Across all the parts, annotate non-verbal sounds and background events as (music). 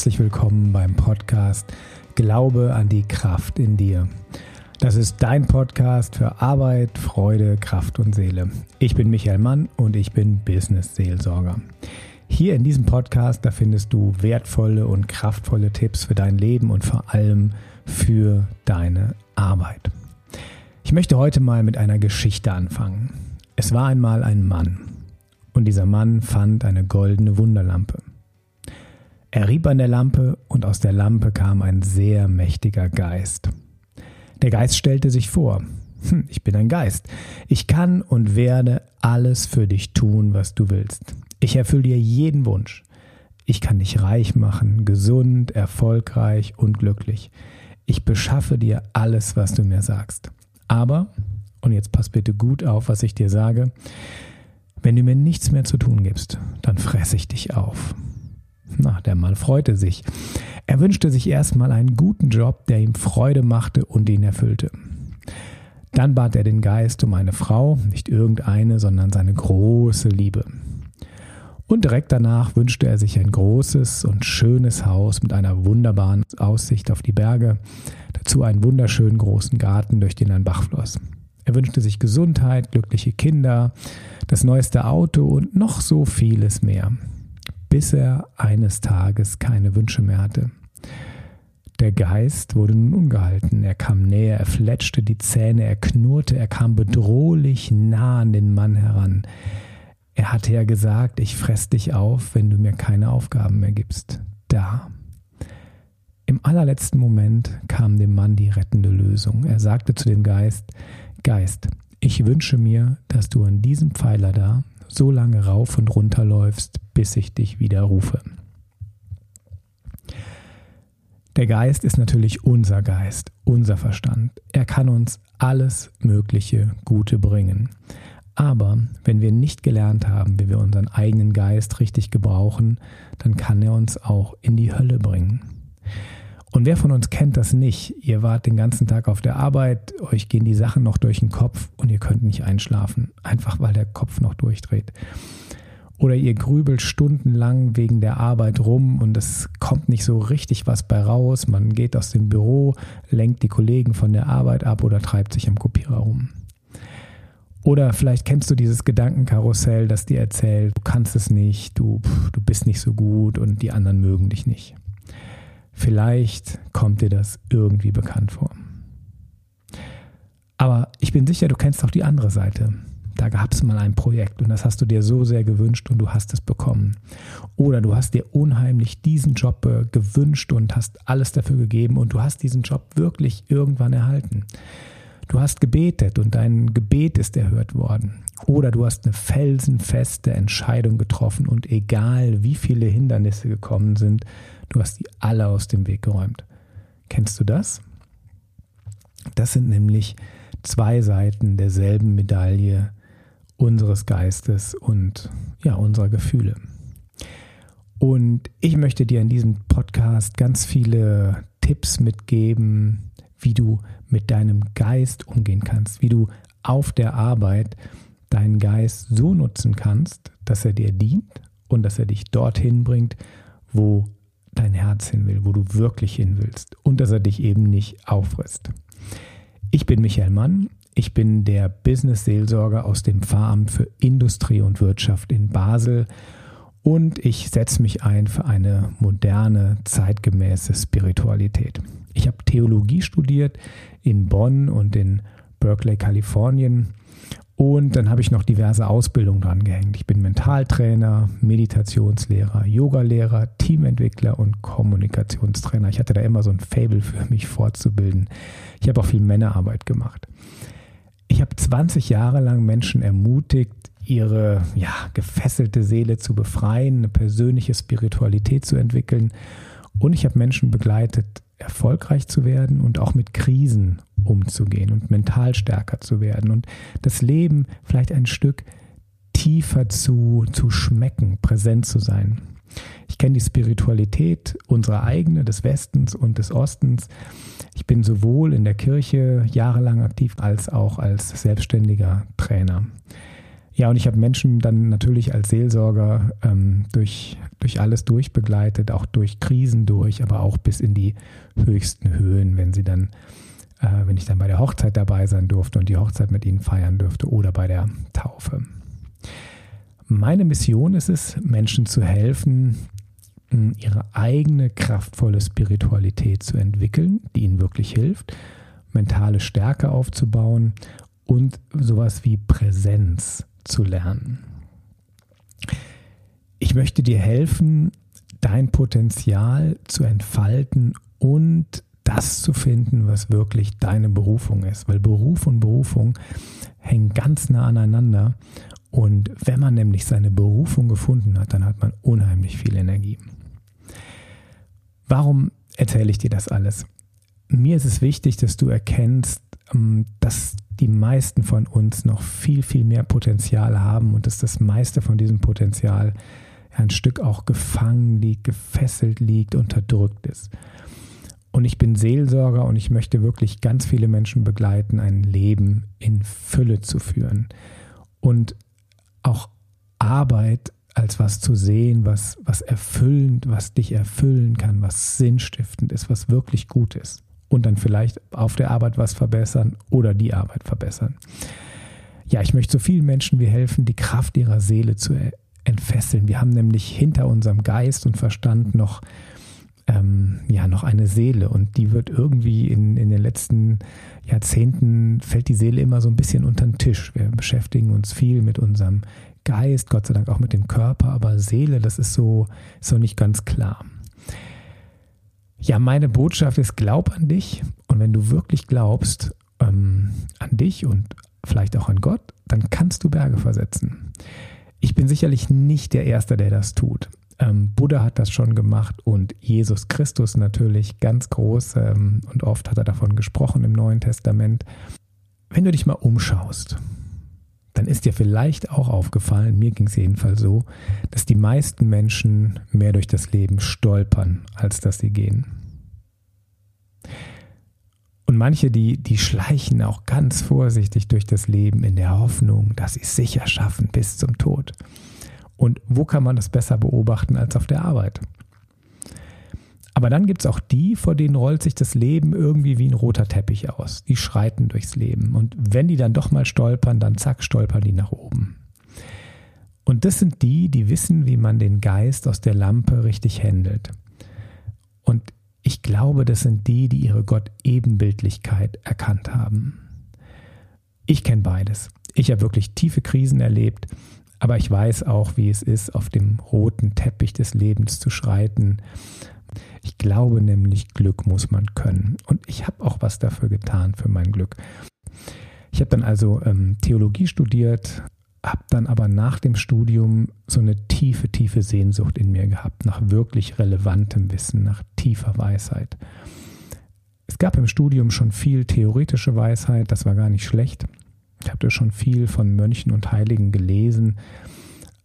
Herzlich willkommen beim Podcast Glaube an die Kraft in dir. Das ist dein Podcast für Arbeit, Freude, Kraft und Seele. Ich bin Michael Mann und ich bin Business Seelsorger. Hier in diesem Podcast, da findest du wertvolle und kraftvolle Tipps für dein Leben und vor allem für deine Arbeit. Ich möchte heute mal mit einer Geschichte anfangen. Es war einmal ein Mann und dieser Mann fand eine goldene Wunderlampe. Er rieb an der Lampe und aus der Lampe kam ein sehr mächtiger Geist. Der Geist stellte sich vor, hm, ich bin ein Geist. Ich kann und werde alles für dich tun, was du willst. Ich erfülle dir jeden Wunsch. Ich kann dich reich machen, gesund, erfolgreich und glücklich. Ich beschaffe dir alles, was du mir sagst. Aber, und jetzt pass bitte gut auf, was ich dir sage, wenn du mir nichts mehr zu tun gibst, dann fresse ich dich auf. Na, der Mann freute sich. Er wünschte sich erstmal einen guten Job, der ihm Freude machte und ihn erfüllte. Dann bat er den Geist um eine Frau, nicht irgendeine, sondern seine große Liebe. Und direkt danach wünschte er sich ein großes und schönes Haus mit einer wunderbaren Aussicht auf die Berge, dazu einen wunderschönen großen Garten, durch den ein Bach floss. Er wünschte sich Gesundheit, glückliche Kinder, das neueste Auto und noch so vieles mehr bis er eines Tages keine Wünsche mehr hatte. Der Geist wurde nun ungehalten. Er kam näher, er fletschte die Zähne, er knurrte, er kam bedrohlich nah an den Mann heran. Er hatte ja gesagt, ich fress dich auf, wenn du mir keine Aufgaben mehr gibst. Da. Im allerletzten Moment kam dem Mann die rettende Lösung. Er sagte zu dem Geist, Geist, ich wünsche mir, dass du an diesem Pfeiler da so lange rauf und runter läufst, bis ich dich wieder rufe. Der Geist ist natürlich unser Geist, unser Verstand. Er kann uns alles Mögliche Gute bringen. Aber wenn wir nicht gelernt haben, wie wir unseren eigenen Geist richtig gebrauchen, dann kann er uns auch in die Hölle bringen. Und wer von uns kennt das nicht? Ihr wart den ganzen Tag auf der Arbeit, euch gehen die Sachen noch durch den Kopf und ihr könnt nicht einschlafen, einfach weil der Kopf noch durchdreht. Oder ihr grübelt stundenlang wegen der Arbeit rum und es kommt nicht so richtig was bei raus. Man geht aus dem Büro, lenkt die Kollegen von der Arbeit ab oder treibt sich am Kopierer rum. Oder vielleicht kennst du dieses Gedankenkarussell, das dir erzählt, du kannst es nicht, du, du bist nicht so gut und die anderen mögen dich nicht. Vielleicht kommt dir das irgendwie bekannt vor. Aber ich bin sicher, du kennst auch die andere Seite. Da gab es mal ein Projekt und das hast du dir so sehr gewünscht und du hast es bekommen. Oder du hast dir unheimlich diesen Job äh, gewünscht und hast alles dafür gegeben und du hast diesen Job wirklich irgendwann erhalten. Du hast gebetet und dein Gebet ist erhört worden. Oder du hast eine felsenfeste Entscheidung getroffen und egal wie viele Hindernisse gekommen sind, du hast die alle aus dem Weg geräumt. Kennst du das? Das sind nämlich zwei Seiten derselben Medaille unseres Geistes und ja, unserer Gefühle. Und ich möchte dir in diesem Podcast ganz viele Tipps mitgeben, wie du mit deinem Geist umgehen kannst, wie du auf der Arbeit deinen Geist so nutzen kannst, dass er dir dient und dass er dich dorthin bringt, wo dein Herz hin will, wo du wirklich hin willst und dass er dich eben nicht auffrisst. Ich bin Michael Mann, ich bin der Business-Seelsorger aus dem Pfarramt für Industrie und Wirtschaft in Basel und ich setze mich ein für eine moderne, zeitgemäße Spiritualität. Ich habe Theologie studiert in Bonn und in Berkeley, Kalifornien und dann habe ich noch diverse Ausbildungen dran gehängt. Ich bin Mentaltrainer, Meditationslehrer, Yogalehrer, Teamentwickler und Kommunikationstrainer. Ich hatte da immer so ein Fable für mich fortzubilden. Ich habe auch viel Männerarbeit gemacht. Ich habe 20 Jahre lang Menschen ermutigt, ihre ja, gefesselte Seele zu befreien, eine persönliche Spiritualität zu entwickeln. Und ich habe Menschen begleitet, erfolgreich zu werden und auch mit Krisen umzugehen und mental stärker zu werden und das Leben vielleicht ein Stück tiefer zu, zu schmecken, präsent zu sein. Ich kenne die Spiritualität unserer eigene, des Westens und des Ostens. Ich bin sowohl in der Kirche jahrelang aktiv als auch als selbstständiger Trainer. Ja, und ich habe Menschen dann natürlich als Seelsorger ähm, durch, durch alles durchbegleitet, auch durch Krisen durch, aber auch bis in die höchsten Höhen, wenn sie dann, äh, wenn ich dann bei der Hochzeit dabei sein durfte und die Hochzeit mit ihnen feiern durfte oder bei der Taufe. Meine Mission ist es, Menschen zu helfen, ihre eigene kraftvolle Spiritualität zu entwickeln, die ihnen wirklich hilft, mentale Stärke aufzubauen und sowas wie Präsenz zu lernen. Ich möchte dir helfen, dein Potenzial zu entfalten und das zu finden, was wirklich deine Berufung ist. Weil Beruf und Berufung hängen ganz nah aneinander. Und wenn man nämlich seine Berufung gefunden hat, dann hat man unheimlich viel Energie. Warum erzähle ich dir das alles? Mir ist es wichtig, dass du erkennst, ähm, dass die meisten von uns noch viel, viel mehr Potenzial haben und dass das meiste von diesem Potenzial ein Stück auch gefangen liegt, gefesselt liegt, unterdrückt ist. Und ich bin Seelsorger und ich möchte wirklich ganz viele Menschen begleiten, ein Leben in Fülle zu führen. Und auch Arbeit als was zu sehen, was, was erfüllend, was dich erfüllen kann, was sinnstiftend ist, was wirklich gut ist. Und dann vielleicht auf der Arbeit was verbessern oder die Arbeit verbessern. Ja, ich möchte so vielen Menschen wie helfen, die Kraft ihrer Seele zu entfesseln. Wir haben nämlich hinter unserem Geist und Verstand noch, ähm, ja, noch eine Seele und die wird irgendwie in, in den letzten Jahrzehnten fällt die Seele immer so ein bisschen unter den Tisch. Wir beschäftigen uns viel mit unserem Geist, Gott sei Dank auch mit dem Körper, aber Seele, das ist so, so nicht ganz klar. Ja, meine Botschaft ist, glaub an dich und wenn du wirklich glaubst ähm, an dich und vielleicht auch an Gott, dann kannst du Berge versetzen. Ich bin sicherlich nicht der Erste, der das tut. Ähm, Buddha hat das schon gemacht und Jesus Christus natürlich ganz groß ähm, und oft hat er davon gesprochen im Neuen Testament. Wenn du dich mal umschaust, dann ist dir vielleicht auch aufgefallen, mir ging es jedenfalls so, dass die meisten Menschen mehr durch das Leben stolpern, als dass sie gehen. Und manche, die, die schleichen auch ganz vorsichtig durch das Leben in der Hoffnung, dass sie es sicher schaffen bis zum Tod. Und wo kann man das besser beobachten als auf der Arbeit? Aber dann gibt es auch die, vor denen rollt sich das Leben irgendwie wie ein roter Teppich aus. Die schreiten durchs Leben. Und wenn die dann doch mal stolpern, dann zack, stolpern die nach oben. Und das sind die, die wissen, wie man den Geist aus der Lampe richtig händelt. Und ich glaube, das sind die, die ihre Gott-Ebenbildlichkeit erkannt haben. Ich kenne beides. Ich habe wirklich tiefe Krisen erlebt, aber ich weiß auch, wie es ist, auf dem roten Teppich des Lebens zu schreiten ich glaube nämlich, Glück muss man können. Und ich habe auch was dafür getan, für mein Glück. Ich habe dann also ähm, Theologie studiert, habe dann aber nach dem Studium so eine tiefe, tiefe Sehnsucht in mir gehabt, nach wirklich relevantem Wissen, nach tiefer Weisheit. Es gab im Studium schon viel theoretische Weisheit, das war gar nicht schlecht. Ich habe schon viel von Mönchen und Heiligen gelesen,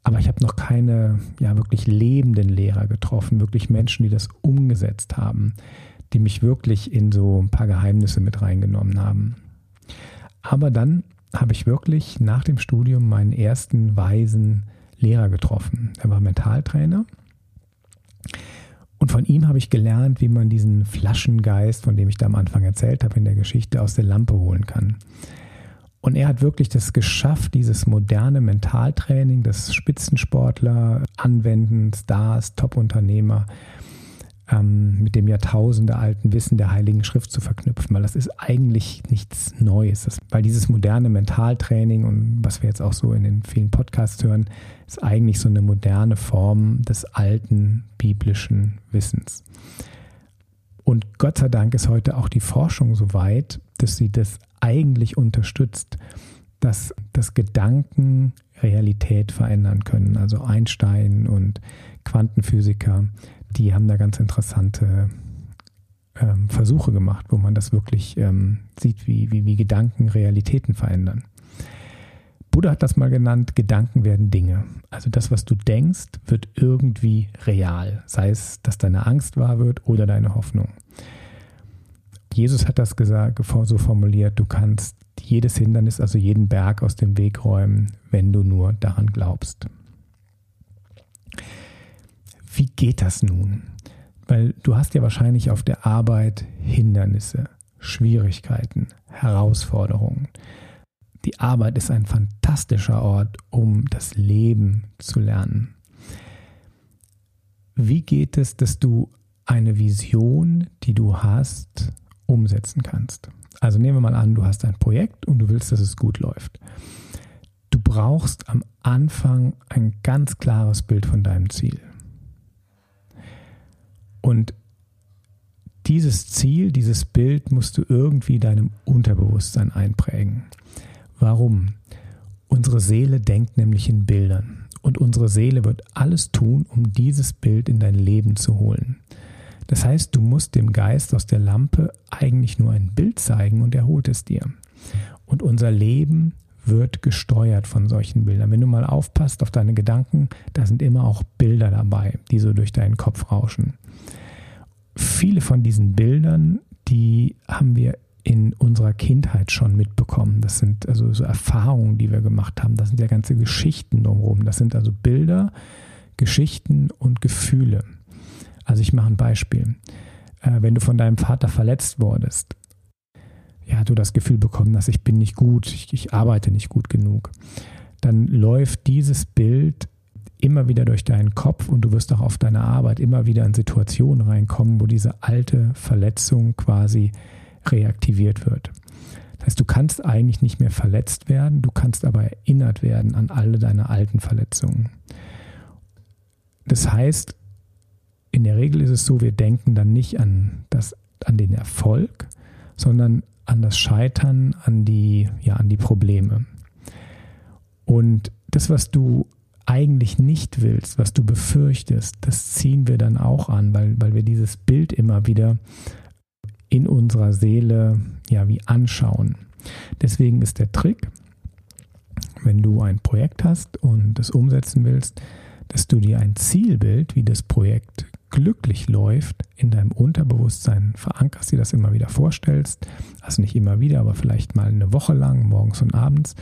aber ich habe noch keine ja wirklich lebenden Lehrer getroffen, wirklich Menschen, die das umgesetzt haben, die mich wirklich in so ein paar Geheimnisse mit reingenommen haben. Aber dann habe ich wirklich nach dem Studium meinen ersten weisen Lehrer getroffen. Er war Mentaltrainer. Und von ihm habe ich gelernt, wie man diesen Flaschengeist, von dem ich da am Anfang erzählt habe in der Geschichte, aus der Lampe holen kann. Und er hat wirklich das geschafft, dieses moderne Mentaltraining, das Spitzensportler anwenden, Stars, Top-Unternehmer, ähm, mit dem jahrtausendealten Wissen der Heiligen Schrift zu verknüpfen, weil das ist eigentlich nichts Neues. Das, weil dieses moderne Mentaltraining und was wir jetzt auch so in den vielen Podcasts hören, ist eigentlich so eine moderne Form des alten biblischen Wissens. Und Gott sei Dank ist heute auch die Forschung so weit, dass sie das eigentlich unterstützt, dass das Gedanken Realität verändern können. Also Einstein und Quantenphysiker, die haben da ganz interessante ähm, Versuche gemacht, wo man das wirklich ähm, sieht, wie, wie, wie Gedanken Realitäten verändern. Buddha hat das mal genannt, Gedanken werden Dinge. Also das, was du denkst, wird irgendwie real. Sei es, dass deine Angst wahr wird oder deine Hoffnung. Jesus hat das gesagt, so formuliert, du kannst jedes Hindernis, also jeden Berg aus dem Weg räumen, wenn du nur daran glaubst. Wie geht das nun? Weil du hast ja wahrscheinlich auf der Arbeit Hindernisse, Schwierigkeiten, Herausforderungen. Die Arbeit ist ein fantastischer Ort, um das Leben zu lernen. Wie geht es, dass du eine Vision, die du hast, umsetzen kannst? Also nehmen wir mal an, du hast ein Projekt und du willst, dass es gut läuft. Du brauchst am Anfang ein ganz klares Bild von deinem Ziel. Und dieses Ziel, dieses Bild musst du irgendwie deinem Unterbewusstsein einprägen. Warum? Unsere Seele denkt nämlich in Bildern und unsere Seele wird alles tun, um dieses Bild in dein Leben zu holen. Das heißt, du musst dem Geist aus der Lampe eigentlich nur ein Bild zeigen und er holt es dir. Und unser Leben wird gesteuert von solchen Bildern. Wenn du mal aufpasst auf deine Gedanken, da sind immer auch Bilder dabei, die so durch deinen Kopf rauschen. Viele von diesen Bildern, die haben wir in unserer Kindheit schon mitbekommen. Das sind also so Erfahrungen, die wir gemacht haben. Das sind ja ganze Geschichten drumherum. Das sind also Bilder, Geschichten und Gefühle. Also ich mache ein Beispiel. Äh, wenn du von deinem Vater verletzt wurdest, ja, du das Gefühl bekommen dass ich bin nicht gut, ich, ich arbeite nicht gut genug, dann läuft dieses Bild immer wieder durch deinen Kopf und du wirst auch auf deiner Arbeit immer wieder in Situationen reinkommen, wo diese alte Verletzung quasi reaktiviert wird. Das heißt, du kannst eigentlich nicht mehr verletzt werden, du kannst aber erinnert werden an alle deine alten Verletzungen. Das heißt, in der Regel ist es so, wir denken dann nicht an, das, an den Erfolg, sondern an das Scheitern, an die, ja, an die Probleme. Und das, was du eigentlich nicht willst, was du befürchtest, das ziehen wir dann auch an, weil, weil wir dieses Bild immer wieder in unserer Seele ja wie anschauen. Deswegen ist der Trick, wenn du ein Projekt hast und es umsetzen willst, dass du dir ein Zielbild, wie das Projekt glücklich läuft, in deinem Unterbewusstsein verankerst, dir das immer wieder vorstellst, also nicht immer wieder, aber vielleicht mal eine Woche lang, morgens und abends.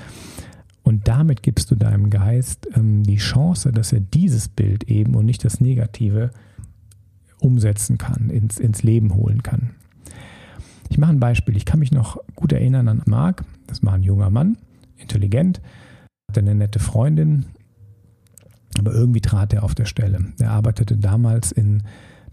Und damit gibst du deinem Geist ähm, die Chance, dass er dieses Bild eben und nicht das Negative umsetzen kann, ins, ins Leben holen kann. Ich mache ein Beispiel. Ich kann mich noch gut erinnern an Marc. Das war ein junger Mann, intelligent, hatte eine nette Freundin, aber irgendwie trat er auf der Stelle. Er arbeitete damals in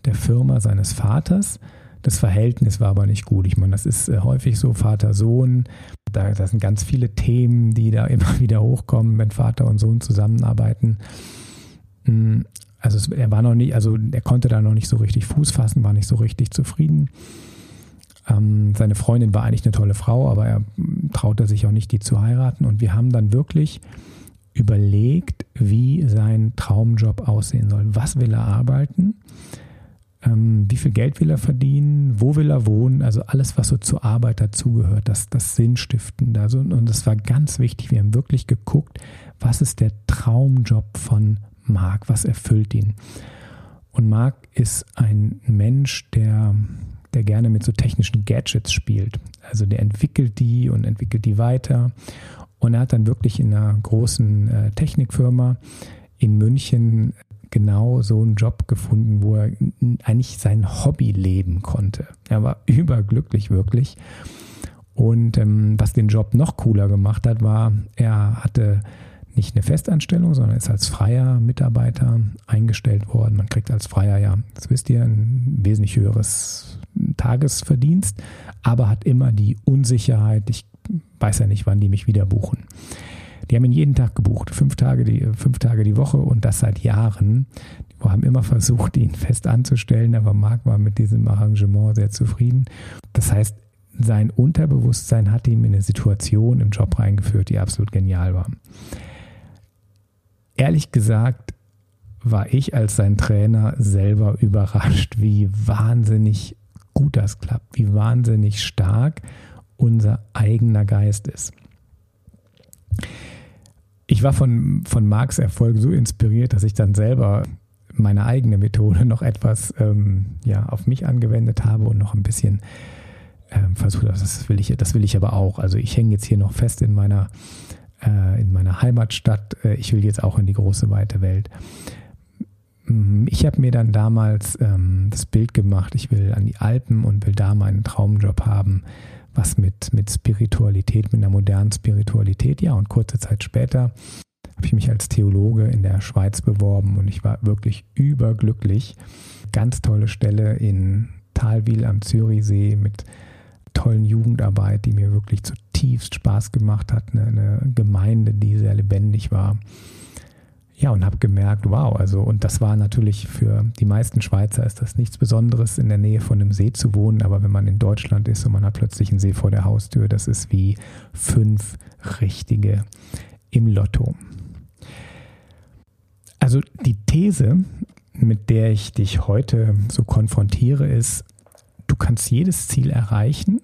der Firma seines Vaters. Das Verhältnis war aber nicht gut. Ich meine, das ist äh, häufig so Vater-Sohn. Da, da sind ganz viele Themen, die da (laughs) immer wieder hochkommen, wenn Vater und Sohn zusammenarbeiten. Hm, also er war noch nicht, also er konnte da noch nicht so richtig Fuß fassen, war nicht so richtig zufrieden. Ähm, seine Freundin war eigentlich eine tolle Frau, aber er traute sich auch nicht, die zu heiraten. Und wir haben dann wirklich überlegt, wie sein Traumjob aussehen soll. Was will er arbeiten? Ähm, wie viel Geld will er verdienen? Wo will er wohnen? Also alles, was so zur Arbeit dazugehört, das, das Sinnstiftende. Also, und das war ganz wichtig. Wir haben wirklich geguckt, was ist der Traumjob von Marc? Was erfüllt ihn? Und Marc ist ein Mensch, der der gerne mit so technischen Gadgets spielt. Also der entwickelt die und entwickelt die weiter. Und er hat dann wirklich in einer großen äh, Technikfirma in München genau so einen Job gefunden, wo er eigentlich sein Hobby leben konnte. Er war (laughs) überglücklich wirklich. Und ähm, was den Job noch cooler gemacht hat, war, er hatte nicht eine Festanstellung, sondern ist als freier Mitarbeiter eingestellt worden. Man kriegt als Freier ja, das wisst ihr, ein wesentlich höheres Tagesverdienst, aber hat immer die Unsicherheit, ich weiß ja nicht, wann die mich wieder buchen. Die haben ihn jeden Tag gebucht, fünf Tage die, fünf Tage die Woche und das seit Jahren. Die haben immer versucht, ihn fest anzustellen, aber Marc war mit diesem Arrangement sehr zufrieden. Das heißt, sein Unterbewusstsein hat ihm in eine Situation im Job reingeführt, die absolut genial war ehrlich gesagt war ich als sein Trainer selber überrascht, wie wahnsinnig gut das klappt, wie wahnsinnig stark unser eigener Geist ist. Ich war von, von Marx Erfolg so inspiriert, dass ich dann selber meine eigene Methode noch etwas ähm, ja, auf mich angewendet habe und noch ein bisschen ähm, versuche das, das will ich, das will ich aber auch. Also ich hänge jetzt hier noch fest in meiner, äh, in meiner Heimatstadt. Äh, ich will jetzt auch in die große weite Welt. Mm, ich habe mir dann damals ähm, das Bild gemacht, ich will an die Alpen und will da meinen Traumjob haben, was mit, mit Spiritualität, mit einer modernen Spiritualität. Ja, und kurze Zeit später habe ich mich als Theologe in der Schweiz beworben und ich war wirklich überglücklich. Ganz tolle Stelle in Talwil am Zürichsee mit tollen Jugendarbeit, die mir wirklich zutiefst Spaß gemacht hat. Eine, eine Gemeinde, die sehr lebendig war. Ja, und habe gemerkt, wow, also, und das war natürlich für die meisten Schweizer ist das nichts Besonderes, in der Nähe von einem See zu wohnen, aber wenn man in Deutschland ist und man hat plötzlich einen See vor der Haustür, das ist wie fünf richtige im Lotto. Also die These, mit der ich dich heute so konfrontiere, ist, du kannst jedes Ziel erreichen,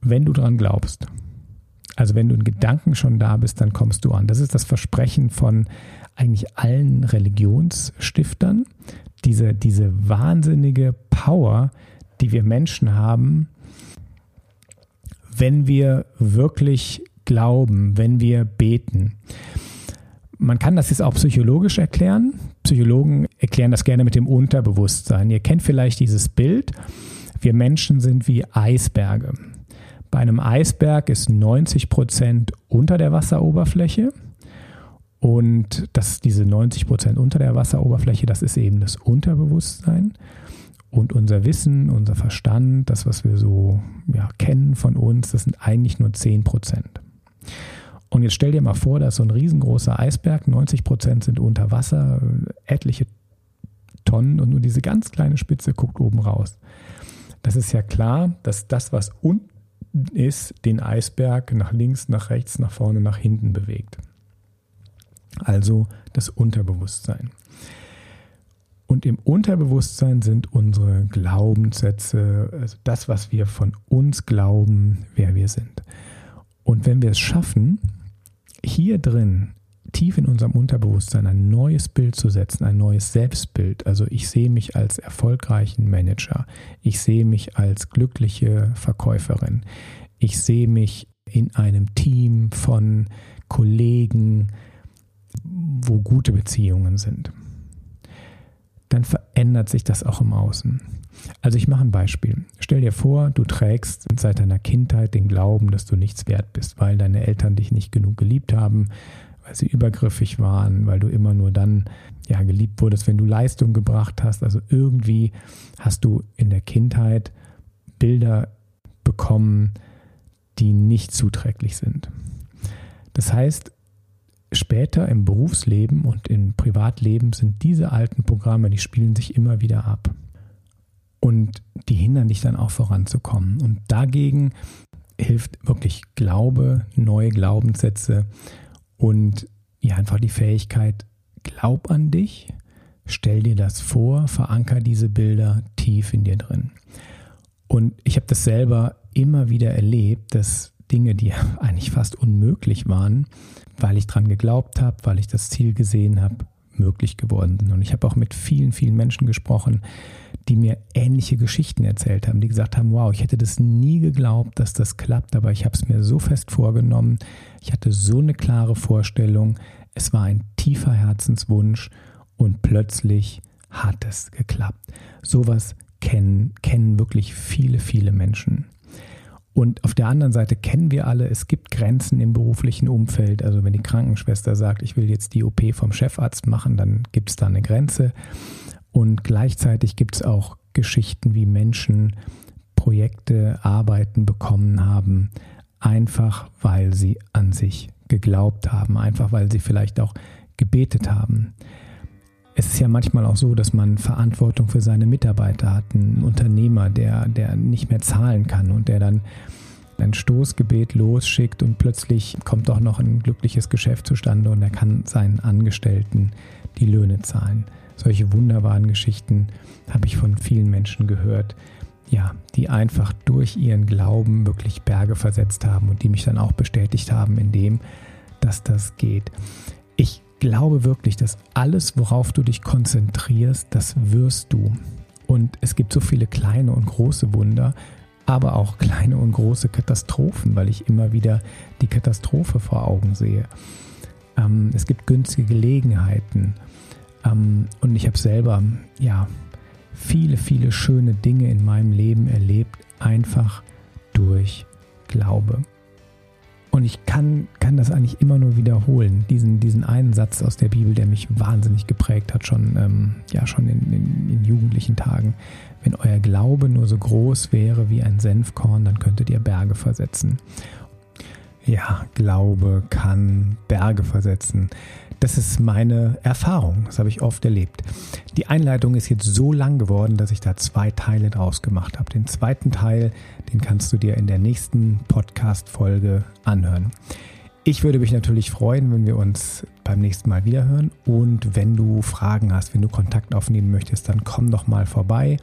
wenn du daran glaubst. Also wenn du in Gedanken schon da bist, dann kommst du an. Das ist das Versprechen von eigentlich allen Religionsstiftern. Diese, diese wahnsinnige Power, die wir Menschen haben, wenn wir wirklich glauben, wenn wir beten. Man kann das jetzt auch psychologisch erklären. Psychologen erklären das gerne mit dem Unterbewusstsein. Ihr kennt vielleicht dieses Bild. Wir Menschen sind wie Eisberge. Bei einem Eisberg ist 90 Prozent unter der Wasseroberfläche. Und das, diese 90 Prozent unter der Wasseroberfläche, das ist eben das Unterbewusstsein. Und unser Wissen, unser Verstand, das, was wir so ja, kennen von uns, das sind eigentlich nur 10 Prozent. Und jetzt stell dir mal vor, da ist so ein riesengroßer Eisberg, 90 Prozent sind unter Wasser, etliche Tonnen und nur diese ganz kleine Spitze guckt oben raus. Das ist ja klar, dass das, was unten ist, den Eisberg nach links, nach rechts, nach vorne, nach hinten bewegt. Also das Unterbewusstsein. Und im Unterbewusstsein sind unsere Glaubenssätze, also das, was wir von uns glauben, wer wir sind. Und wenn wir es schaffen, hier drin tief in unserem Unterbewusstsein ein neues Bild zu setzen, ein neues Selbstbild. Also ich sehe mich als erfolgreichen Manager. Ich sehe mich als glückliche Verkäuferin. Ich sehe mich in einem Team von Kollegen, wo gute Beziehungen sind. Dann verändert sich das auch im Außen. Also ich mache ein Beispiel. Stell dir vor, du trägst seit deiner Kindheit den Glauben, dass du nichts wert bist, weil deine Eltern dich nicht genug geliebt haben, weil sie übergriffig waren, weil du immer nur dann ja geliebt wurdest, wenn du Leistung gebracht hast. Also irgendwie hast du in der Kindheit Bilder bekommen, die nicht zuträglich sind. Das heißt, später im Berufsleben und im Privatleben sind diese alten Programme, die spielen sich immer wieder ab. Und die hindern dich dann auch voranzukommen. Und dagegen hilft wirklich Glaube, neue Glaubenssätze und ja, einfach die Fähigkeit, glaub an dich, stell dir das vor, veranker diese Bilder tief in dir drin. Und ich habe das selber immer wieder erlebt, dass Dinge, die (laughs) eigentlich fast unmöglich waren, weil ich dran geglaubt habe, weil ich das Ziel gesehen habe, möglich geworden sind. Und ich habe auch mit vielen, vielen Menschen gesprochen, die mir ähnliche Geschichten erzählt haben, die gesagt haben, wow, ich hätte das nie geglaubt, dass das klappt, aber ich habe es mir so fest vorgenommen, ich hatte so eine klare Vorstellung, es war ein tiefer Herzenswunsch und plötzlich hat es geklappt. Sowas kennen, kennen wirklich viele, viele Menschen. Und auf der anderen Seite kennen wir alle, es gibt Grenzen im beruflichen Umfeld. Also wenn die Krankenschwester sagt, ich will jetzt die OP vom Chefarzt machen, dann gibt es da eine Grenze. Und gleichzeitig gibt es auch Geschichten, wie Menschen Projekte, Arbeiten bekommen haben, einfach weil sie an sich geglaubt haben, einfach weil sie vielleicht auch gebetet haben. Es ist ja manchmal auch so, dass man Verantwortung für seine Mitarbeiter hat, ein Unternehmer, der, der nicht mehr zahlen kann und der dann ein Stoßgebet losschickt und plötzlich kommt doch noch ein glückliches Geschäft zustande und er kann seinen Angestellten die Löhne zahlen. Solche wunderbaren Geschichten habe ich von vielen Menschen gehört, ja, die einfach durch ihren Glauben wirklich Berge versetzt haben und die mich dann auch bestätigt haben in dem, dass das geht. Ich glaube wirklich, dass alles, worauf du dich konzentrierst, das wirst du. Und es gibt so viele kleine und große Wunder, aber auch kleine und große Katastrophen, weil ich immer wieder die Katastrophe vor Augen sehe. Ähm, es gibt günstige Gelegenheiten. Ähm, und ich habe selber, ja, viele, viele schöne Dinge in meinem Leben erlebt, einfach durch Glaube. Und ich kann, kann das eigentlich immer nur wiederholen. Diesen, diesen einen Satz aus der Bibel, der mich wahnsinnig geprägt hat, schon, ähm, ja, schon in, in, in jugendlichen Tagen. Wenn euer Glaube nur so groß wäre wie ein Senfkorn, dann könntet ihr Berge versetzen. Ja, Glaube kann Berge versetzen. Das ist meine Erfahrung. Das habe ich oft erlebt. Die Einleitung ist jetzt so lang geworden, dass ich da zwei Teile draus gemacht habe. Den zweiten Teil, den kannst du dir in der nächsten Podcast-Folge anhören. Ich würde mich natürlich freuen, wenn wir uns beim nächsten Mal wiederhören. Und wenn du Fragen hast, wenn du Kontakt aufnehmen möchtest, dann komm doch mal vorbei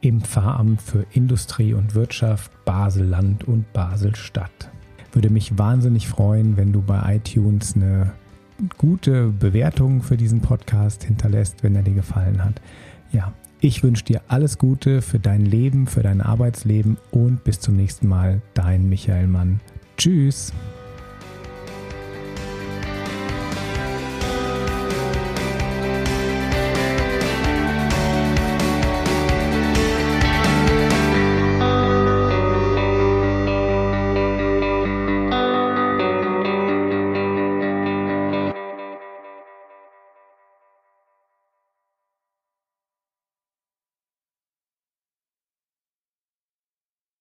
im Pfarramt für Industrie und Wirtschaft Basel-Land und Basel-Stadt. Würde mich wahnsinnig freuen, wenn du bei iTunes eine gute Bewertung für diesen Podcast hinterlässt, wenn er dir gefallen hat. Ja, ich wünsche dir alles Gute für dein Leben, für dein Arbeitsleben und bis zum nächsten Mal, dein Michael Mann. Tschüss.